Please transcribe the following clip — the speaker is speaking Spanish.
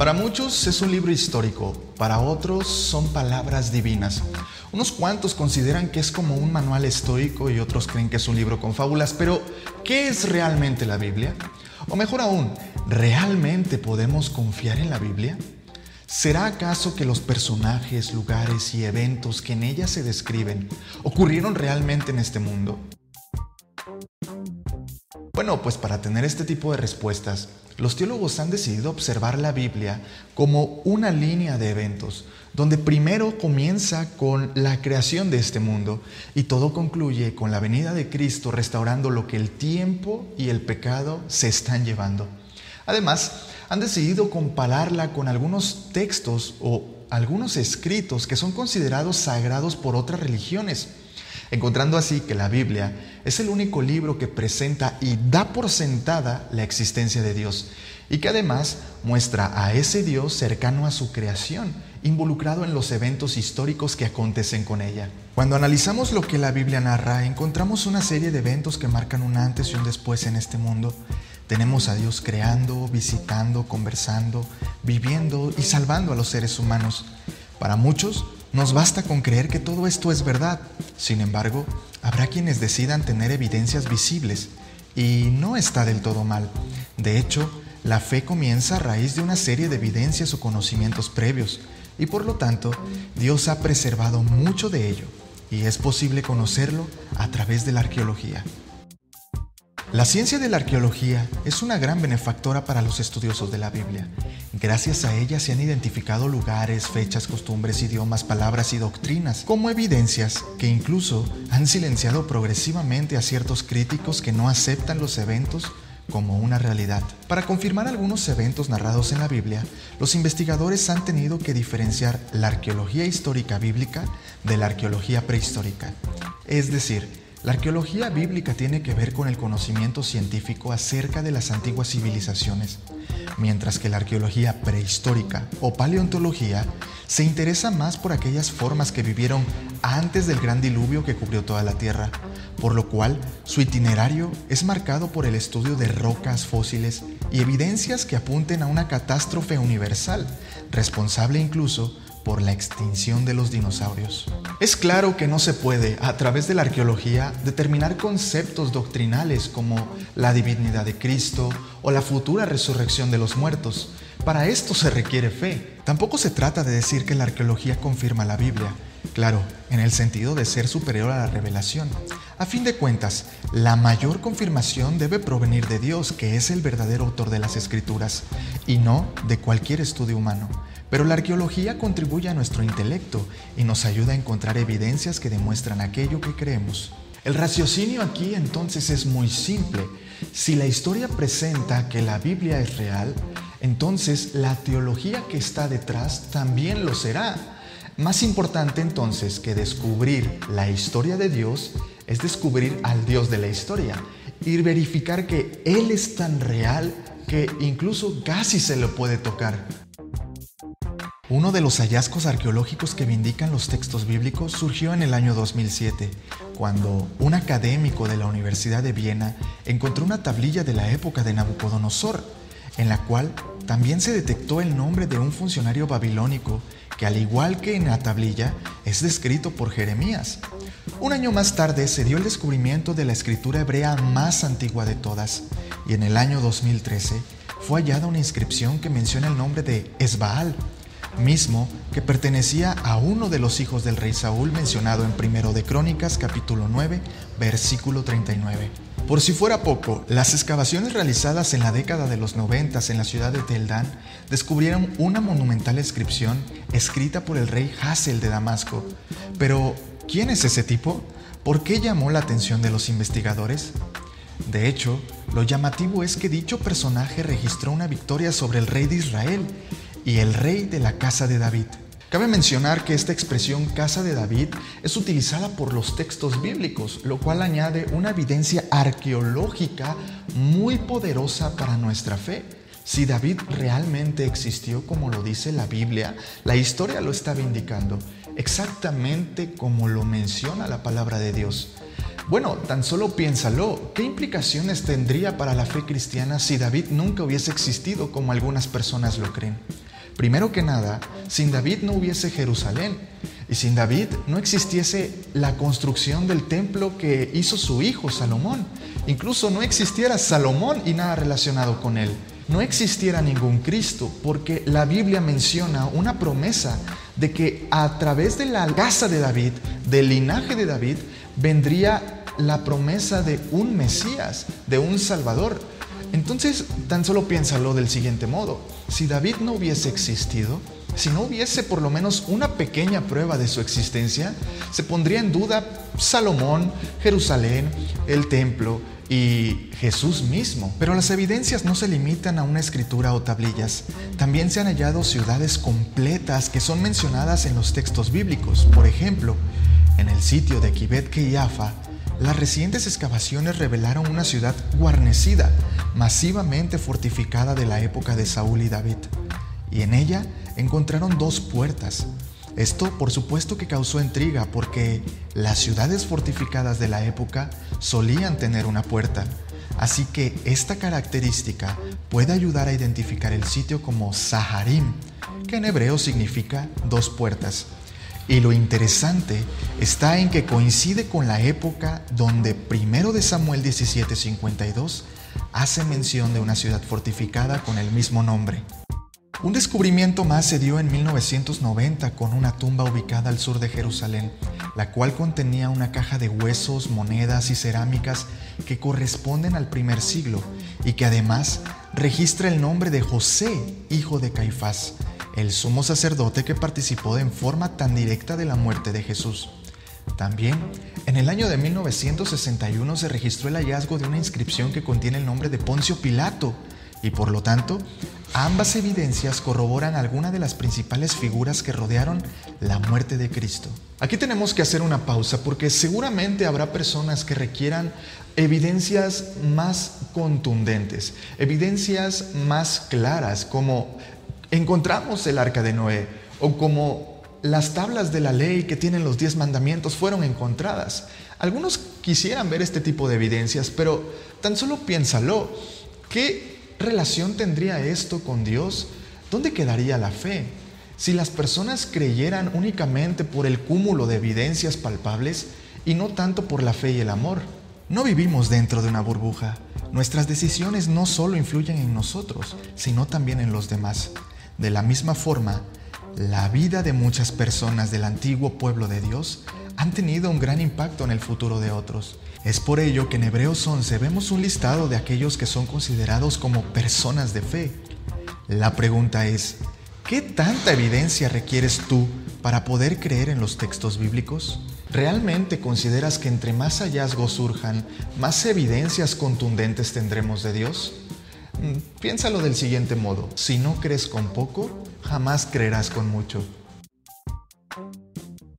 Para muchos es un libro histórico, para otros son palabras divinas. Unos cuantos consideran que es como un manual estoico y otros creen que es un libro con fábulas, pero ¿qué es realmente la Biblia? O mejor aún, ¿realmente podemos confiar en la Biblia? ¿Será acaso que los personajes, lugares y eventos que en ella se describen ocurrieron realmente en este mundo? Bueno, pues para tener este tipo de respuestas, los teólogos han decidido observar la Biblia como una línea de eventos, donde primero comienza con la creación de este mundo y todo concluye con la venida de Cristo restaurando lo que el tiempo y el pecado se están llevando. Además, han decidido compararla con algunos textos o algunos escritos que son considerados sagrados por otras religiones encontrando así que la Biblia es el único libro que presenta y da por sentada la existencia de Dios y que además muestra a ese Dios cercano a su creación, involucrado en los eventos históricos que acontecen con ella. Cuando analizamos lo que la Biblia narra, encontramos una serie de eventos que marcan un antes y un después en este mundo. Tenemos a Dios creando, visitando, conversando, viviendo y salvando a los seres humanos. Para muchos, nos basta con creer que todo esto es verdad. Sin embargo, habrá quienes decidan tener evidencias visibles y no está del todo mal. De hecho, la fe comienza a raíz de una serie de evidencias o conocimientos previos y por lo tanto Dios ha preservado mucho de ello y es posible conocerlo a través de la arqueología. La ciencia de la arqueología es una gran benefactora para los estudiosos de la Biblia. Gracias a ella se han identificado lugares, fechas, costumbres, idiomas, palabras y doctrinas como evidencias que incluso han silenciado progresivamente a ciertos críticos que no aceptan los eventos como una realidad. Para confirmar algunos eventos narrados en la Biblia, los investigadores han tenido que diferenciar la arqueología histórica bíblica de la arqueología prehistórica. Es decir, la arqueología bíblica tiene que ver con el conocimiento científico acerca de las antiguas civilizaciones, mientras que la arqueología prehistórica o paleontología se interesa más por aquellas formas que vivieron antes del gran diluvio que cubrió toda la Tierra, por lo cual su itinerario es marcado por el estudio de rocas fósiles y evidencias que apunten a una catástrofe universal, responsable incluso por la extinción de los dinosaurios. Es claro que no se puede, a través de la arqueología, determinar conceptos doctrinales como la divinidad de Cristo o la futura resurrección de los muertos. Para esto se requiere fe. Tampoco se trata de decir que la arqueología confirma la Biblia, claro, en el sentido de ser superior a la revelación. A fin de cuentas, la mayor confirmación debe provenir de Dios, que es el verdadero autor de las escrituras, y no de cualquier estudio humano. Pero la arqueología contribuye a nuestro intelecto y nos ayuda a encontrar evidencias que demuestran aquello que creemos. El raciocinio aquí entonces es muy simple. Si la historia presenta que la Biblia es real, entonces la teología que está detrás también lo será. Más importante entonces que descubrir la historia de Dios es descubrir al Dios de la historia y verificar que Él es tan real que incluso casi se lo puede tocar. Uno de los hallazgos arqueológicos que vindican los textos bíblicos surgió en el año 2007, cuando un académico de la Universidad de Viena encontró una tablilla de la época de Nabucodonosor, en la cual también se detectó el nombre de un funcionario babilónico que al igual que en la tablilla es descrito por Jeremías. Un año más tarde se dio el descubrimiento de la escritura hebrea más antigua de todas y en el año 2013 fue hallada una inscripción que menciona el nombre de Esbaal, mismo que pertenecía a uno de los hijos del rey Saúl mencionado en Primero de Crónicas capítulo 9 versículo 39. Por si fuera poco, las excavaciones realizadas en la década de los 90 en la ciudad de Teldán descubrieron una monumental inscripción escrita por el rey Hassel de Damasco. Pero, ¿quién es ese tipo? ¿Por qué llamó la atención de los investigadores? De hecho, lo llamativo es que dicho personaje registró una victoria sobre el rey de Israel y el rey de la casa de David. Cabe mencionar que esta expresión casa de David es utilizada por los textos bíblicos, lo cual añade una evidencia arqueológica muy poderosa para nuestra fe. Si David realmente existió como lo dice la Biblia, la historia lo está indicando, exactamente como lo menciona la palabra de Dios. Bueno, tan solo piénsalo, ¿qué implicaciones tendría para la fe cristiana si David nunca hubiese existido como algunas personas lo creen? Primero que nada, sin David no hubiese Jerusalén y sin David no existiese la construcción del templo que hizo su hijo Salomón. Incluso no existiera Salomón y nada relacionado con él. No existiera ningún Cristo porque la Biblia menciona una promesa de que a través de la casa de David, del linaje de David, vendría la promesa de un Mesías, de un Salvador. Entonces, tan solo piénsalo del siguiente modo. Si David no hubiese existido, si no hubiese por lo menos una pequeña prueba de su existencia, se pondría en duda Salomón, Jerusalén, el templo y Jesús mismo. Pero las evidencias no se limitan a una escritura o tablillas. También se han hallado ciudades completas que son mencionadas en los textos bíblicos. Por ejemplo, en el sitio de Kibet Keiafa, las recientes excavaciones revelaron una ciudad guarnecida, masivamente fortificada de la época de Saúl y David. Y en ella encontraron dos puertas. Esto por supuesto que causó intriga porque las ciudades fortificadas de la época solían tener una puerta. Así que esta característica puede ayudar a identificar el sitio como Saharim, que en hebreo significa dos puertas. Y lo interesante está en que coincide con la época donde primero de Samuel 17:52 hace mención de una ciudad fortificada con el mismo nombre. Un descubrimiento más se dio en 1990 con una tumba ubicada al sur de Jerusalén, la cual contenía una caja de huesos, monedas y cerámicas que corresponden al primer siglo y que además registra el nombre de José, hijo de Caifás, el sumo sacerdote que participó en forma tan directa de la muerte de Jesús. También, en el año de 1961 se registró el hallazgo de una inscripción que contiene el nombre de Poncio Pilato y por lo tanto, ambas evidencias corroboran algunas de las principales figuras que rodearon la muerte de Cristo. Aquí tenemos que hacer una pausa porque seguramente habrá personas que requieran evidencias más contundentes, evidencias más claras como encontramos el arca de Noé o como las tablas de la ley que tienen los diez mandamientos fueron encontradas. Algunos quisieran ver este tipo de evidencias, pero tan solo piénsalo. ¿Qué relación tendría esto con Dios? ¿Dónde quedaría la fe? Si las personas creyeran únicamente por el cúmulo de evidencias palpables y no tanto por la fe y el amor. No vivimos dentro de una burbuja. Nuestras decisiones no solo influyen en nosotros, sino también en los demás. De la misma forma, la vida de muchas personas del antiguo pueblo de Dios han tenido un gran impacto en el futuro de otros. Es por ello que en Hebreos 11 vemos un listado de aquellos que son considerados como personas de fe. La pregunta es, ¿qué tanta evidencia requieres tú para poder creer en los textos bíblicos? ¿Realmente consideras que entre más hallazgos surjan, más evidencias contundentes tendremos de Dios? Mm, piénsalo del siguiente modo, si no crees con poco, jamás creerás con mucho.